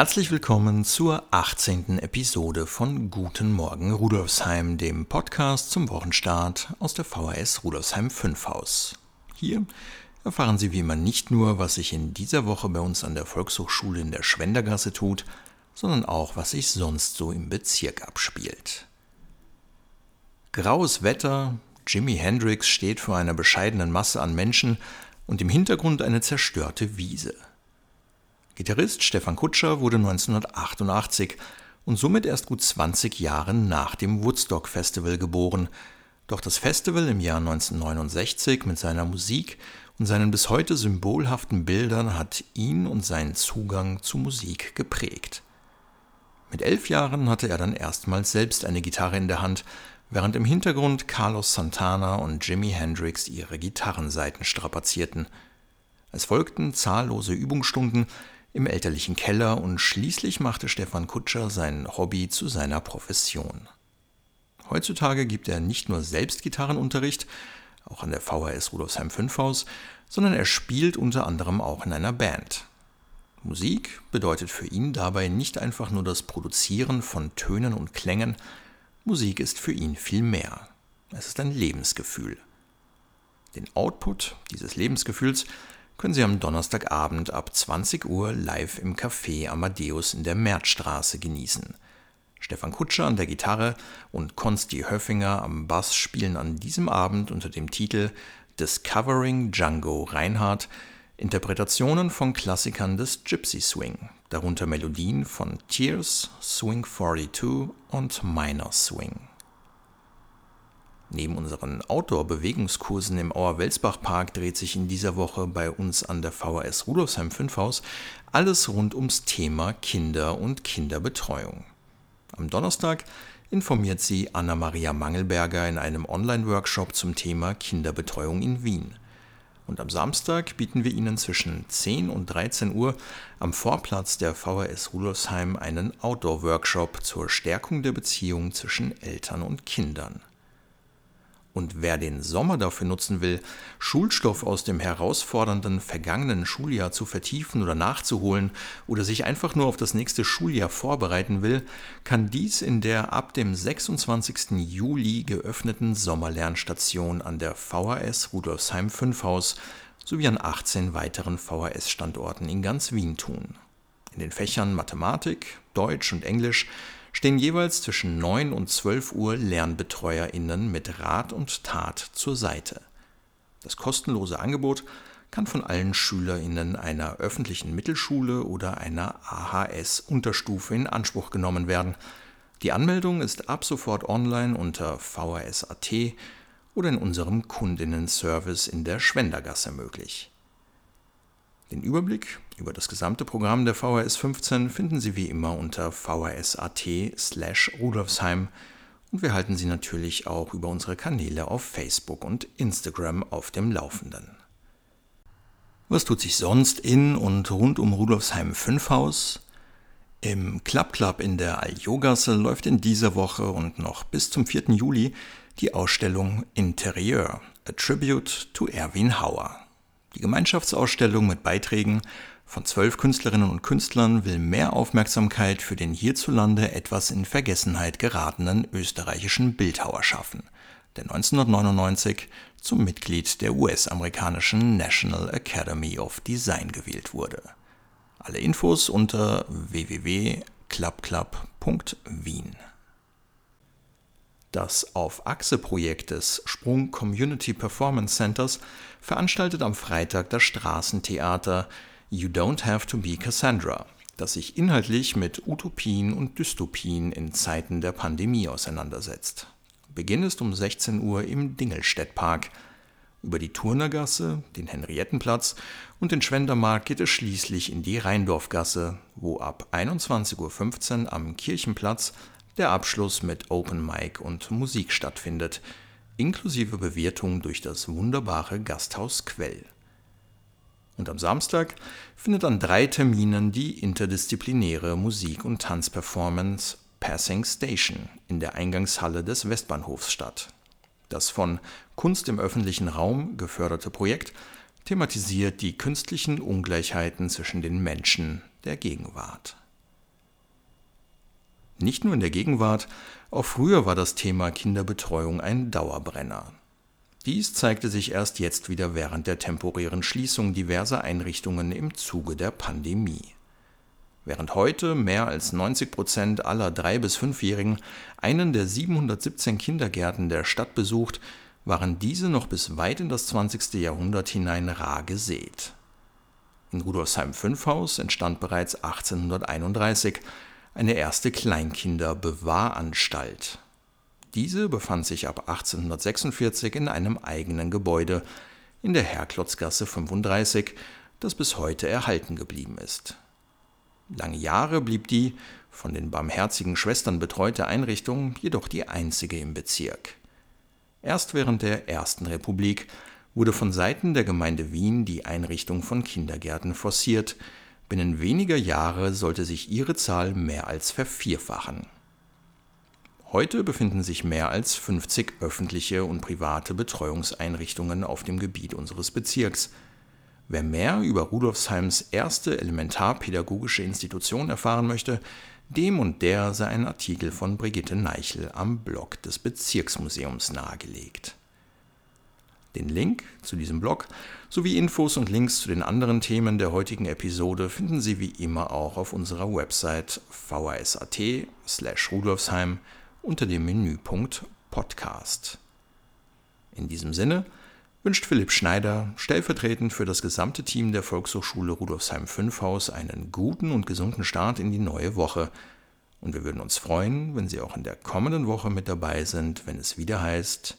Herzlich willkommen zur 18. Episode von Guten Morgen Rudolfsheim, dem Podcast zum Wochenstart aus der VHS Rudolfsheim 5 Haus. Hier erfahren Sie wie immer nicht nur, was sich in dieser Woche bei uns an der Volkshochschule in der Schwendergasse tut, sondern auch, was sich sonst so im Bezirk abspielt. Graues Wetter, Jimi Hendrix steht vor einer bescheidenen Masse an Menschen und im Hintergrund eine zerstörte Wiese. Gitarrist Stefan Kutscher wurde 1988 und somit erst gut 20 Jahre nach dem Woodstock Festival geboren. Doch das Festival im Jahr 1969 mit seiner Musik und seinen bis heute symbolhaften Bildern hat ihn und seinen Zugang zu Musik geprägt. Mit elf Jahren hatte er dann erstmals selbst eine Gitarre in der Hand, während im Hintergrund Carlos Santana und Jimi Hendrix ihre Gitarrenseiten strapazierten. Es folgten zahllose Übungsstunden, im elterlichen Keller und schließlich machte Stefan Kutscher sein Hobby zu seiner Profession. Heutzutage gibt er nicht nur selbst Gitarrenunterricht, auch an der VHS Rudolfsheim 5 Haus, sondern er spielt unter anderem auch in einer Band. Musik bedeutet für ihn dabei nicht einfach nur das Produzieren von Tönen und Klängen, Musik ist für ihn viel mehr. Es ist ein Lebensgefühl. Den Output dieses Lebensgefühls können Sie am Donnerstagabend ab 20 Uhr live im Café Amadeus in der Märzstraße genießen. Stefan Kutscher an der Gitarre und Konsti Höffinger am Bass spielen an diesem Abend unter dem Titel Discovering Django Reinhardt Interpretationen von Klassikern des Gypsy Swing, darunter Melodien von Tears, Swing 42 und Minor Swing. Neben unseren Outdoor-Bewegungskursen im Auer-Welsbach-Park dreht sich in dieser Woche bei uns an der VHS Rudolfsheim 5 Haus alles rund ums Thema Kinder und Kinderbetreuung. Am Donnerstag informiert sie Anna-Maria Mangelberger in einem Online-Workshop zum Thema Kinderbetreuung in Wien. Und am Samstag bieten wir Ihnen zwischen 10 und 13 Uhr am Vorplatz der VHS Rudolfsheim einen Outdoor-Workshop zur Stärkung der Beziehung zwischen Eltern und Kindern. Und wer den Sommer dafür nutzen will, Schulstoff aus dem herausfordernden vergangenen Schuljahr zu vertiefen oder nachzuholen oder sich einfach nur auf das nächste Schuljahr vorbereiten will, kann dies in der ab dem 26. Juli geöffneten Sommerlernstation an der VHS Rudolfsheim 5 Haus sowie an 18 weiteren VHS-Standorten in ganz Wien tun. In den Fächern Mathematik, Deutsch und Englisch stehen jeweils zwischen 9 und 12 Uhr LernbetreuerInnen mit Rat und Tat zur Seite. Das kostenlose Angebot kann von allen SchülerInnen einer öffentlichen Mittelschule oder einer AHS-Unterstufe in Anspruch genommen werden. Die Anmeldung ist ab sofort online unter VHS.at oder in unserem Kundinnenservice in der Schwendergasse möglich. Den Überblick über das gesamte Programm der VHS 15 finden Sie wie immer unter vhs.at slash rudolfsheim und wir halten Sie natürlich auch über unsere Kanäle auf Facebook und Instagram auf dem Laufenden. Was tut sich sonst in und rund um Rudolfsheim 5 Haus? Im Club Club in der Aljogasse läuft in dieser Woche und noch bis zum 4. Juli die Ausstellung Interieur, a Tribute to Erwin Hauer. Die Gemeinschaftsausstellung mit Beiträgen von zwölf Künstlerinnen und Künstlern will mehr Aufmerksamkeit für den hierzulande etwas in Vergessenheit geratenen österreichischen Bildhauer schaffen, der 1999 zum Mitglied der US-amerikanischen National Academy of Design gewählt wurde. Alle Infos unter www.clubclub.wien. Das Auf Achse-Projekt des Sprung Community Performance Centers veranstaltet am Freitag das Straßentheater You Don't Have to Be Cassandra, das sich inhaltlich mit Utopien und Dystopien in Zeiten der Pandemie auseinandersetzt. Beginn ist um 16 Uhr im Dingelstädtpark. Über die Turnergasse, den Henriettenplatz und den Schwendermarkt geht es schließlich in die Rheindorfgasse, wo ab 21.15 Uhr am Kirchenplatz der Abschluss mit Open Mic und Musik stattfindet, inklusive Bewirtung durch das wunderbare Gasthaus Quell. Und am Samstag findet an drei Terminen die interdisziplinäre Musik- und Tanzperformance Passing Station in der Eingangshalle des Westbahnhofs statt. Das von Kunst im öffentlichen Raum geförderte Projekt thematisiert die künstlichen Ungleichheiten zwischen den Menschen der Gegenwart. Nicht nur in der Gegenwart, auch früher war das Thema Kinderbetreuung ein Dauerbrenner. Dies zeigte sich erst jetzt wieder während der temporären Schließung diverser Einrichtungen im Zuge der Pandemie. Während heute mehr als 90 Prozent aller drei bis fünfjährigen einen der 717 Kindergärten der Stadt besucht, waren diese noch bis weit in das 20. Jahrhundert hinein rar gesät. In Rudolfsheim-Fünfhaus entstand bereits 1831 eine erste Kleinkinder-Bewahranstalt. Diese befand sich ab 1846 in einem eigenen Gebäude in der Herklotzgasse 35, das bis heute erhalten geblieben ist. Lange Jahre blieb die von den barmherzigen Schwestern betreute Einrichtung jedoch die einzige im Bezirk. Erst während der Ersten Republik wurde von Seiten der Gemeinde Wien die Einrichtung von Kindergärten forciert, binnen weniger Jahre sollte sich ihre Zahl mehr als vervierfachen. Heute befinden sich mehr als 50 öffentliche und private Betreuungseinrichtungen auf dem Gebiet unseres Bezirks. Wer mehr über Rudolfsheims erste elementarpädagogische Institution erfahren möchte, dem und der sei ein Artikel von Brigitte Neichel am Blog des Bezirksmuseums nahegelegt. Den Link zu diesem Blog sowie Infos und Links zu den anderen Themen der heutigen Episode finden Sie wie immer auch auf unserer Website vhs.at/rudolfsheim unter dem Menüpunkt Podcast. In diesem Sinne wünscht Philipp Schneider stellvertretend für das gesamte Team der Volkshochschule Rudolfsheim 5 Haus einen guten und gesunden Start in die neue Woche. Und wir würden uns freuen, wenn Sie auch in der kommenden Woche mit dabei sind, wenn es wieder heißt